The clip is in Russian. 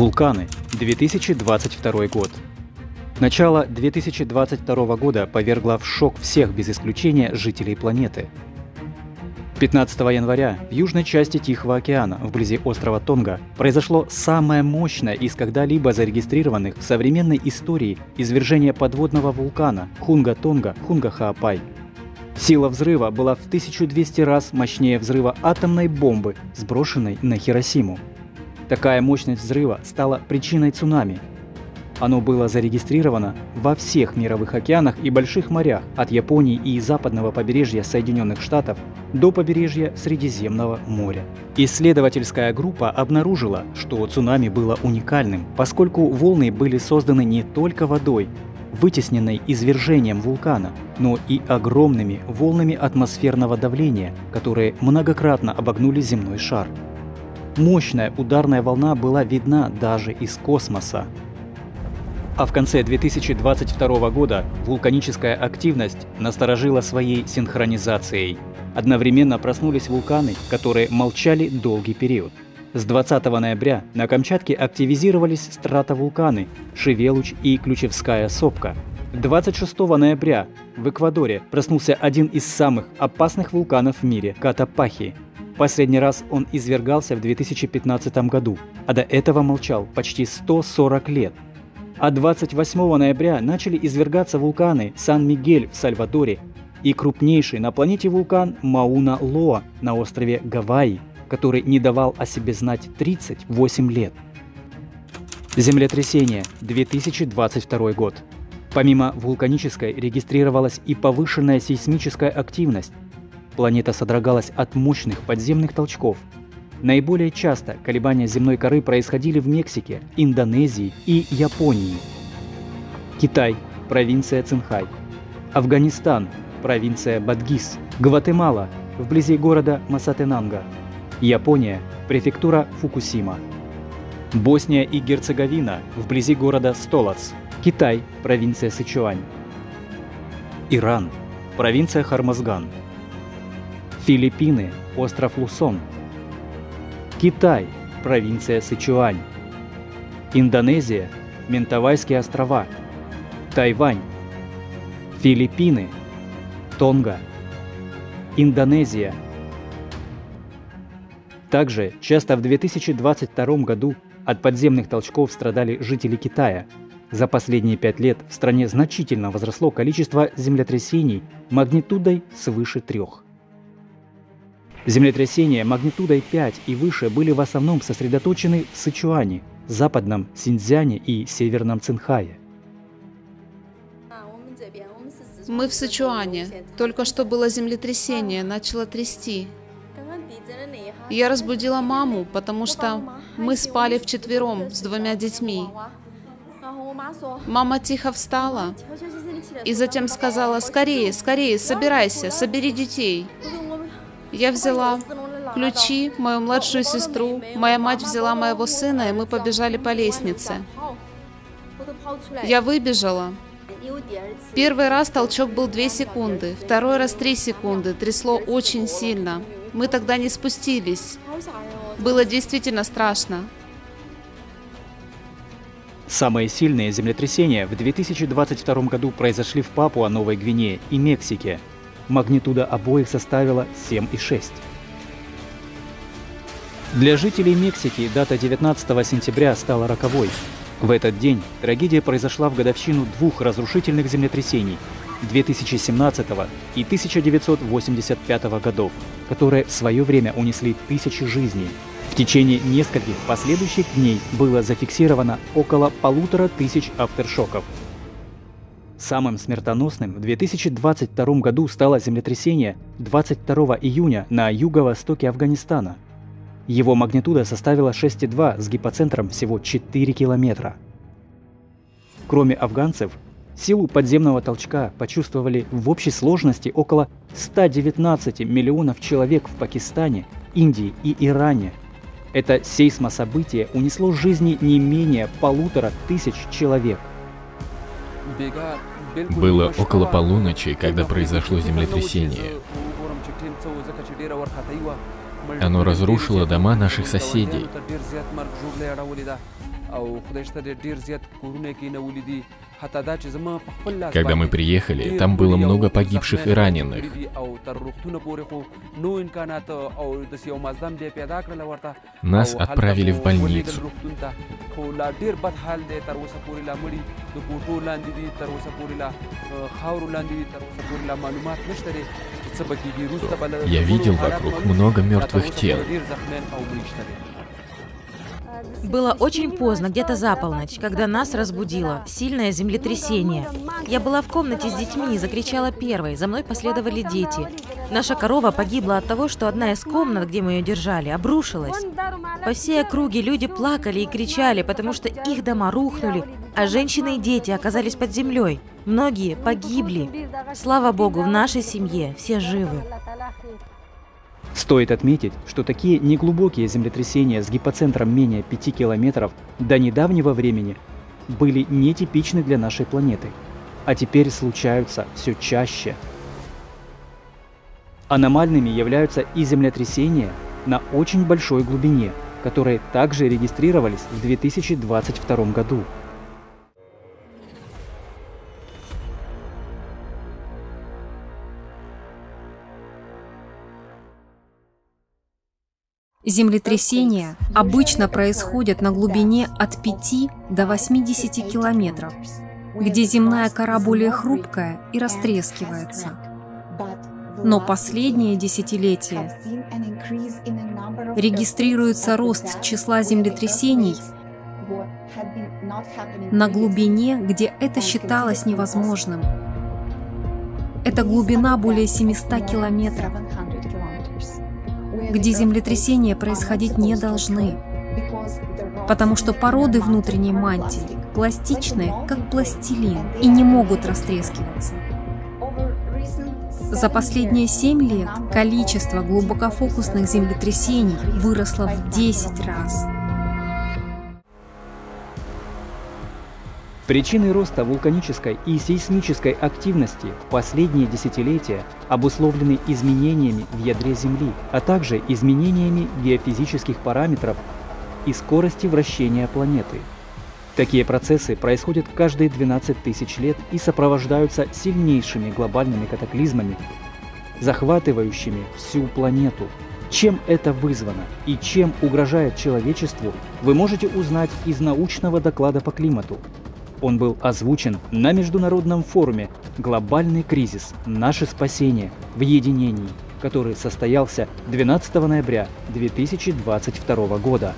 Вулканы. 2022 год. Начало 2022 года повергло в шок всех без исключения жителей планеты. 15 января в южной части Тихого океана, вблизи острова Тонга, произошло самое мощное из когда-либо зарегистрированных в современной истории извержение подводного вулкана Хунга-Тонга Хунга-Хаапай. Сила взрыва была в 1200 раз мощнее взрыва атомной бомбы, сброшенной на Хиросиму. Такая мощность взрыва стала причиной цунами, оно было зарегистрировано во всех мировых океанах и больших морях, от Японии и западного побережья Соединенных Штатов до побережья Средиземного моря. Исследовательская группа обнаружила, что цунами было уникальным, поскольку волны были созданы не только водой, вытесненной извержением вулкана, но и огромными волнами атмосферного давления, которые многократно обогнули земной шар. Мощная ударная волна была видна даже из космоса, а в конце 2022 года вулканическая активность насторожила своей синхронизацией. Одновременно проснулись вулканы, которые молчали долгий период. С 20 ноября на Камчатке активизировались стратовулканы Шевелуч и Ключевская сопка. 26 ноября в Эквадоре проснулся один из самых опасных вулканов в мире – Катапахи. Последний раз он извергался в 2015 году, а до этого молчал почти 140 лет – а 28 ноября начали извергаться вулканы Сан-Мигель в Сальвадоре и крупнейший на планете вулкан Мауна-Лоа на острове Гавайи, который не давал о себе знать 38 лет. Землетрясение, 2022 год. Помимо вулканической регистрировалась и повышенная сейсмическая активность. Планета содрогалась от мощных подземных толчков – Наиболее часто колебания земной коры происходили в Мексике, Индонезии и Японии. Китай, провинция Цинхай. Афганистан, провинция Бадгис. Гватемала, вблизи города Масатенанга. Япония, префектура Фукусима. Босния и Герцеговина, вблизи города Столац. Китай, провинция Сычуань. Иран, провинция Хармазган. Филиппины, остров Лусон – Китай, провинция Сычуань. Индонезия, Ментавайские острова. Тайвань. Филиппины. Тонга. Индонезия. Также часто в 2022 году от подземных толчков страдали жители Китая. За последние пять лет в стране значительно возросло количество землетрясений магнитудой свыше трех. Землетрясения магнитудой 5 и выше были в основном сосредоточены в Сычуане, западном Синьцзяне и северном Цинхае. Мы в Сычуане. Только что было землетрясение, начало трясти. Я разбудила маму, потому что мы спали вчетвером с двумя детьми. Мама тихо встала и затем сказала, скорее, скорее, собирайся, собери детей. Я взяла ключи, мою младшую сестру, моя мать взяла моего сына, и мы побежали по лестнице. Я выбежала. Первый раз толчок был 2 секунды, второй раз 3 секунды, трясло очень сильно. Мы тогда не спустились. Было действительно страшно. Самые сильные землетрясения в 2022 году произошли в Папуа-Новой Гвинее и Мексике – Магнитуда обоих составила 7,6. Для жителей Мексики дата 19 сентября стала роковой. В этот день трагедия произошла в годовщину двух разрушительных землетрясений 2017 и 1985 годов, которые в свое время унесли тысячи жизней. В течение нескольких последующих дней было зафиксировано около полутора тысяч авторшоков – Самым смертоносным в 2022 году стало землетрясение 22 июня на юго-востоке Афганистана. Его магнитуда составила 6,2 с гипоцентром всего 4 километра. Кроме афганцев, силу подземного толчка почувствовали в общей сложности около 119 миллионов человек в Пакистане, Индии и Иране. Это сейсмособытие унесло жизни не менее полутора тысяч человек. Было около полуночи, когда произошло землетрясение. Оно разрушило дома наших соседей. Когда мы приехали, там было много погибших и раненых. Нас отправили в больницу. Я видел вокруг много мертвых тел. Было очень поздно, где-то за полночь, когда нас разбудило сильное землетрясение. Я была в комнате с детьми и закричала первой. За мной последовали дети. Наша корова погибла от того, что одна из комнат, где мы ее держали, обрушилась. По всей округе люди плакали и кричали, потому что их дома рухнули, а женщины и дети оказались под землей. Многие погибли. Слава Богу, в нашей семье все живы. Стоит отметить, что такие неглубокие землетрясения с гипоцентром менее 5 километров до недавнего времени были нетипичны для нашей планеты, а теперь случаются все чаще. Аномальными являются и землетрясения на очень большой глубине, которые также регистрировались в 2022 году. Землетрясения обычно происходят на глубине от 5 до 80 километров, где земная кора более хрупкая и растрескивается. Но последние десятилетия регистрируется рост числа землетрясений на глубине, где это считалось невозможным. Это глубина более 700 километров где землетрясения происходить не должны, потому что породы внутренней мантии пластичные, как пластилин, и не могут растрескиваться. За последние 7 лет количество глубокофокусных землетрясений выросло в 10 раз. Причины роста вулканической и сейсмической активности в последние десятилетия обусловлены изменениями в ядре Земли, а также изменениями геофизических параметров и скорости вращения планеты. Такие процессы происходят каждые 12 тысяч лет и сопровождаются сильнейшими глобальными катаклизмами, захватывающими всю планету. Чем это вызвано и чем угрожает человечеству, вы можете узнать из научного доклада по климату, он был озвучен на международном форуме «Глобальный кризис. Наше спасение в единении», который состоялся 12 ноября 2022 года.